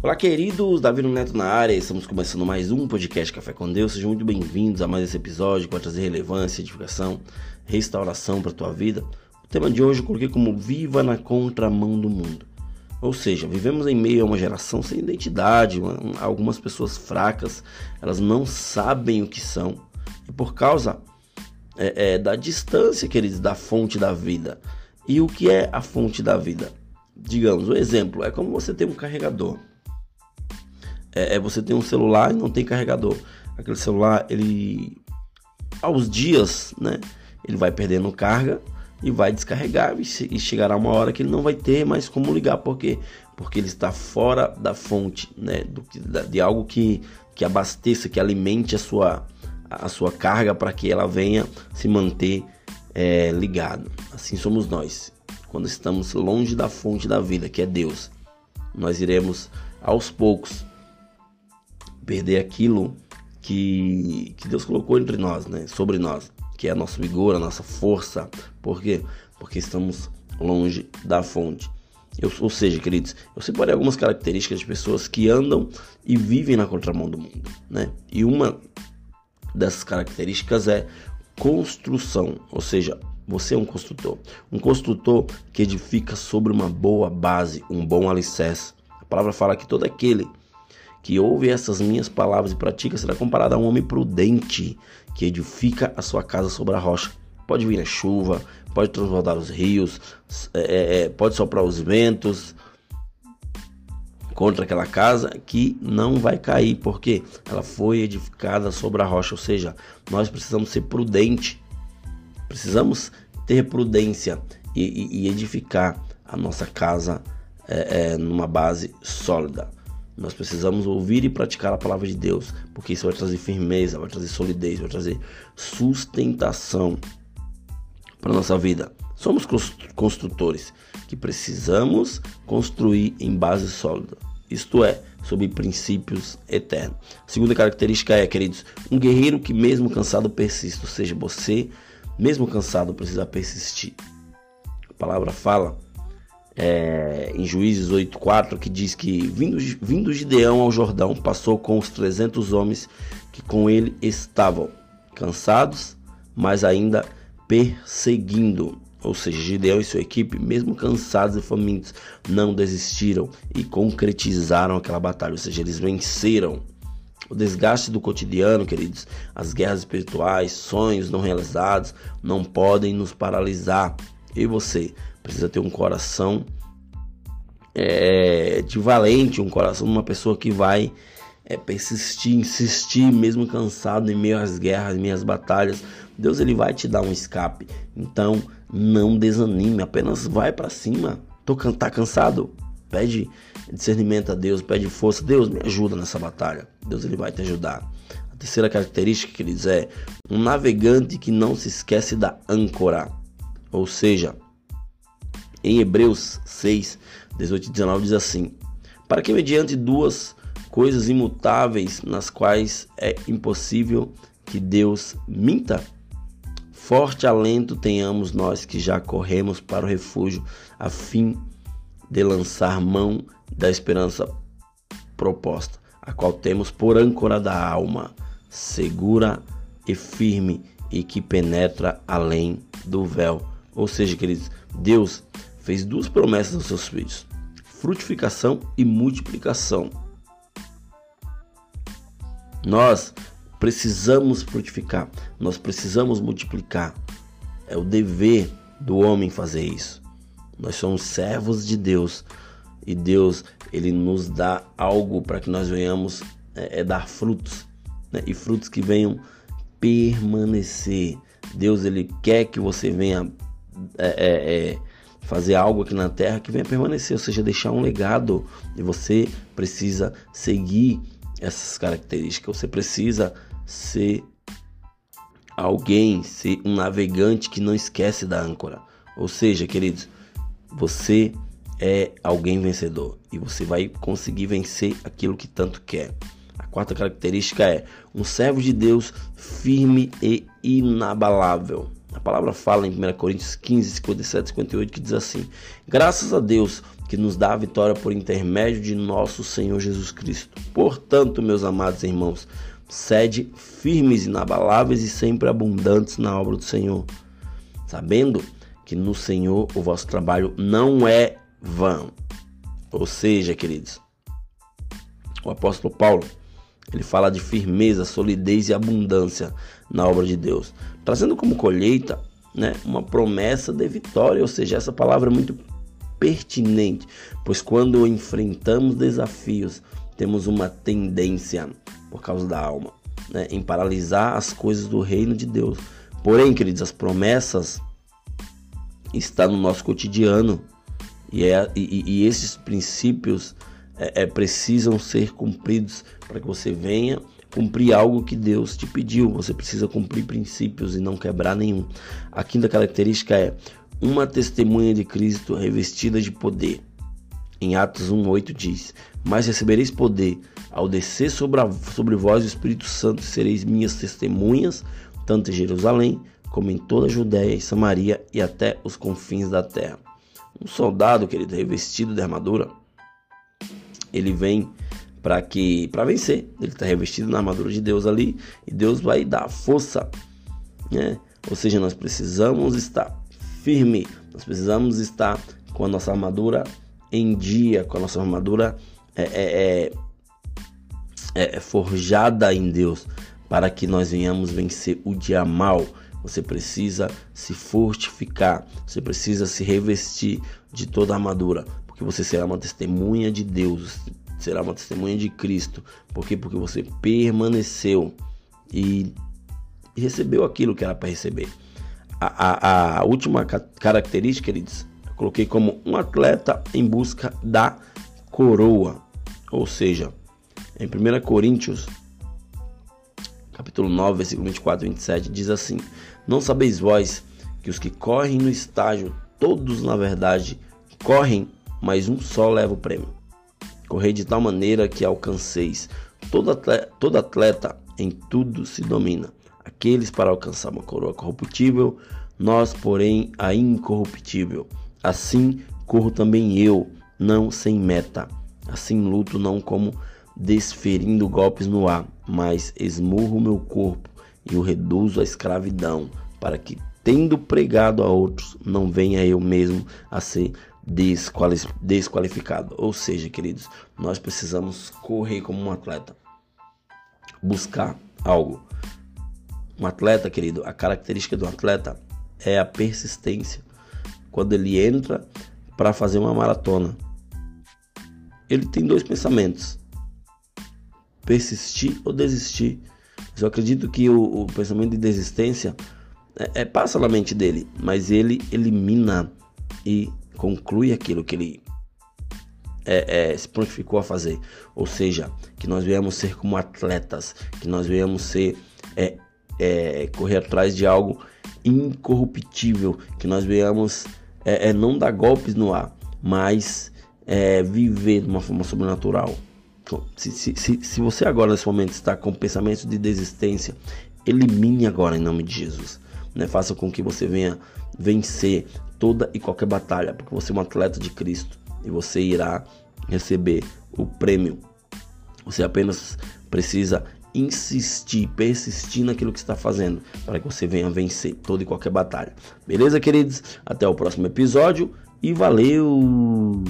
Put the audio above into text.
Olá, queridos, Davi Neto na área, estamos começando mais um podcast Café com Deus. Sejam muito bem-vindos a mais esse episódio vai trazer relevância, edificação, restauração para a tua vida. O tema de hoje eu coloquei como Viva na contramão do mundo. Ou seja, vivemos em meio a uma geração sem identidade, algumas pessoas fracas, elas não sabem o que são, e por causa é, é, da distância, queridos, da fonte da vida. E o que é a fonte da vida? Digamos, um exemplo é como você tem um carregador é, é você tem um celular e não tem carregador. Aquele celular, ele aos dias, né? Ele vai perdendo carga e vai descarregar e, chegará uma hora que ele não vai ter mais como ligar, por quê? Porque ele está fora da fonte, né? Do, de algo que, que abasteça, que alimente a sua, a sua carga para que ela venha se manter é, ligado. Assim somos nós. Quando estamos longe da fonte da vida, que é Deus, nós iremos aos poucos perder aquilo que, que Deus colocou entre nós, né? Sobre nós, que é nosso vigor, a nossa força. Por quê? Porque estamos longe da fonte. Eu, ou seja, queridos, eu separei algumas características de pessoas que andam e vivem na contramão do mundo, né? E uma dessas características é construção, ou seja, você é um construtor. Um construtor que edifica sobre uma boa base, um bom alicerce. A palavra fala que todo aquele que ouve essas minhas palavras e pratica será comparado a um homem prudente que edifica a sua casa sobre a rocha. Pode vir a chuva, pode transbordar os rios, é, é, é, pode soprar os ventos contra aquela casa que não vai cair, porque ela foi edificada sobre a rocha. Ou seja, nós precisamos ser prudentes, precisamos ter prudência e, e, e edificar a nossa casa é, é, numa base sólida. Nós precisamos ouvir e praticar a palavra de Deus, porque isso vai trazer firmeza, vai trazer solidez, vai trazer sustentação para nossa vida. Somos construtores que precisamos construir em base sólida, isto é, sob princípios eternos. A segunda característica é, queridos, um guerreiro que mesmo cansado persiste, ou seja, você, mesmo cansado, precisa persistir. A palavra fala é, em Juízes 8,4, que diz que vindo, vindo Gideão ao Jordão, passou com os 300 homens que com ele estavam, cansados, mas ainda perseguindo. Ou seja, Gideão e sua equipe, mesmo cansados e famintos, não desistiram e concretizaram aquela batalha. Ou seja, eles venceram. O desgaste do cotidiano, queridos, as guerras espirituais, sonhos não realizados, não podem nos paralisar. E você precisa ter um coração é, de valente, um coração de uma pessoa que vai é, persistir, insistir, mesmo cansado em meio às guerras, em meio às batalhas. Deus ele vai te dar um escape. Então não desanime, apenas vai para cima. Tô tá cansado? Pede discernimento a Deus, pede força. Deus me ajuda nessa batalha. Deus ele vai te ajudar. A terceira característica que eles é um navegante que não se esquece da âncora. Ou seja, em Hebreus 6, 18 e 19 diz assim: Para que mediante duas coisas imutáveis nas quais é impossível que Deus minta, forte alento tenhamos nós que já corremos para o refúgio, a fim de lançar mão da esperança proposta, a qual temos por âncora da alma, segura e firme e que penetra além do véu. Ou seja, queridos, Deus fez duas promessas aos seus filhos: frutificação e multiplicação. Nós precisamos frutificar, nós precisamos multiplicar. É o dever do homem fazer isso. Nós somos servos de Deus e Deus ele nos dá algo para que nós venhamos é, é dar frutos né? e frutos que venham permanecer. Deus ele quer que você venha é, é, é fazer algo aqui na terra que venha permanecer, ou seja, deixar um legado. E você precisa seguir essas características. Você precisa ser alguém, ser um navegante que não esquece da âncora. Ou seja, queridos, você é alguém vencedor e você vai conseguir vencer aquilo que tanto quer. A quarta característica é um servo de Deus firme e inabalável. A palavra fala em 1 Coríntios 15, 57 58 que diz assim: Graças a Deus que nos dá a vitória por intermédio de nosso Senhor Jesus Cristo. Portanto, meus amados irmãos, sede firmes, inabaláveis e sempre abundantes na obra do Senhor, sabendo que no Senhor o vosso trabalho não é vão. Ou seja, queridos, o apóstolo Paulo, ele fala de firmeza, solidez e abundância na obra de Deus, trazendo como colheita, né, uma promessa de vitória, ou seja, essa palavra é muito pertinente, pois quando enfrentamos desafios, temos uma tendência, por causa da alma, né, em paralisar as coisas do reino de Deus. Porém, queridos, as promessas estão no nosso cotidiano e, é, e, e esses princípios é, é, precisam ser cumpridos para que você venha cumprir algo que Deus te pediu. Você precisa cumprir princípios e não quebrar nenhum. A quinta característica é uma testemunha de Cristo revestida de poder. Em Atos 1,8 diz: Mas recebereis poder ao descer sobre, a, sobre vós o Espírito Santo, sereis minhas testemunhas, tanto em Jerusalém, como em toda a Judéia e Samaria e até os confins da terra. Um soldado, querido, revestido de armadura, ele vem para que para vencer. Ele está revestido na armadura de Deus ali e Deus vai dar força, né? Ou seja, nós precisamos estar firme, nós precisamos estar com a nossa armadura em dia, com a nossa armadura é, é, é, é forjada em Deus, para que nós venhamos vencer o dia mal. Você precisa se fortificar, você precisa se revestir de toda a armadura, porque você será uma testemunha de Deus, será uma testemunha de Cristo. Por quê? Porque você permaneceu e recebeu aquilo que era para receber. A, a, a, última característica, queridos, coloquei como um atleta em busca da coroa. Ou seja, em 1 Coríntios, capítulo 9, versículo 24 e 27, diz assim: Não sabeis vós que os que correm no estágio, todos na verdade correm, mas um só leva o prêmio. Correi de tal maneira que alcanceis. Todo atleta, todo atleta em tudo se domina aqueles para alcançar uma coroa corruptível, nós, porém, a incorruptível. Assim corro também eu, não sem meta. Assim luto não como desferindo golpes no ar, mas esmurro meu corpo e o reduzo à escravidão, para que, tendo pregado a outros, não venha eu mesmo a ser desqualificado. Ou seja, queridos, nós precisamos correr como um atleta, buscar algo um atleta, querido, a característica do atleta é a persistência. Quando ele entra para fazer uma maratona, ele tem dois pensamentos: persistir ou desistir. Eu acredito que o, o pensamento de desistência é, é, passa na mente dele, mas ele elimina e conclui aquilo que ele é, é, se prontificou a fazer. Ou seja, que nós venhamos ser como atletas, que nós venhamos ser é, é, correr atrás de algo incorruptível, que nós venhamos é, é, não dar golpes no ar, mas viver de uma forma sobrenatural. Então, se, se, se, se você agora nesse momento está com pensamentos de desistência, elimine agora em nome de Jesus. Né? Faça com que você venha vencer toda e qualquer batalha, porque você é um atleta de Cristo e você irá receber o prêmio. Você apenas precisa insistir, persistir naquilo que está fazendo, para que você venha vencer toda e qualquer batalha. Beleza, queridos? Até o próximo episódio e valeu!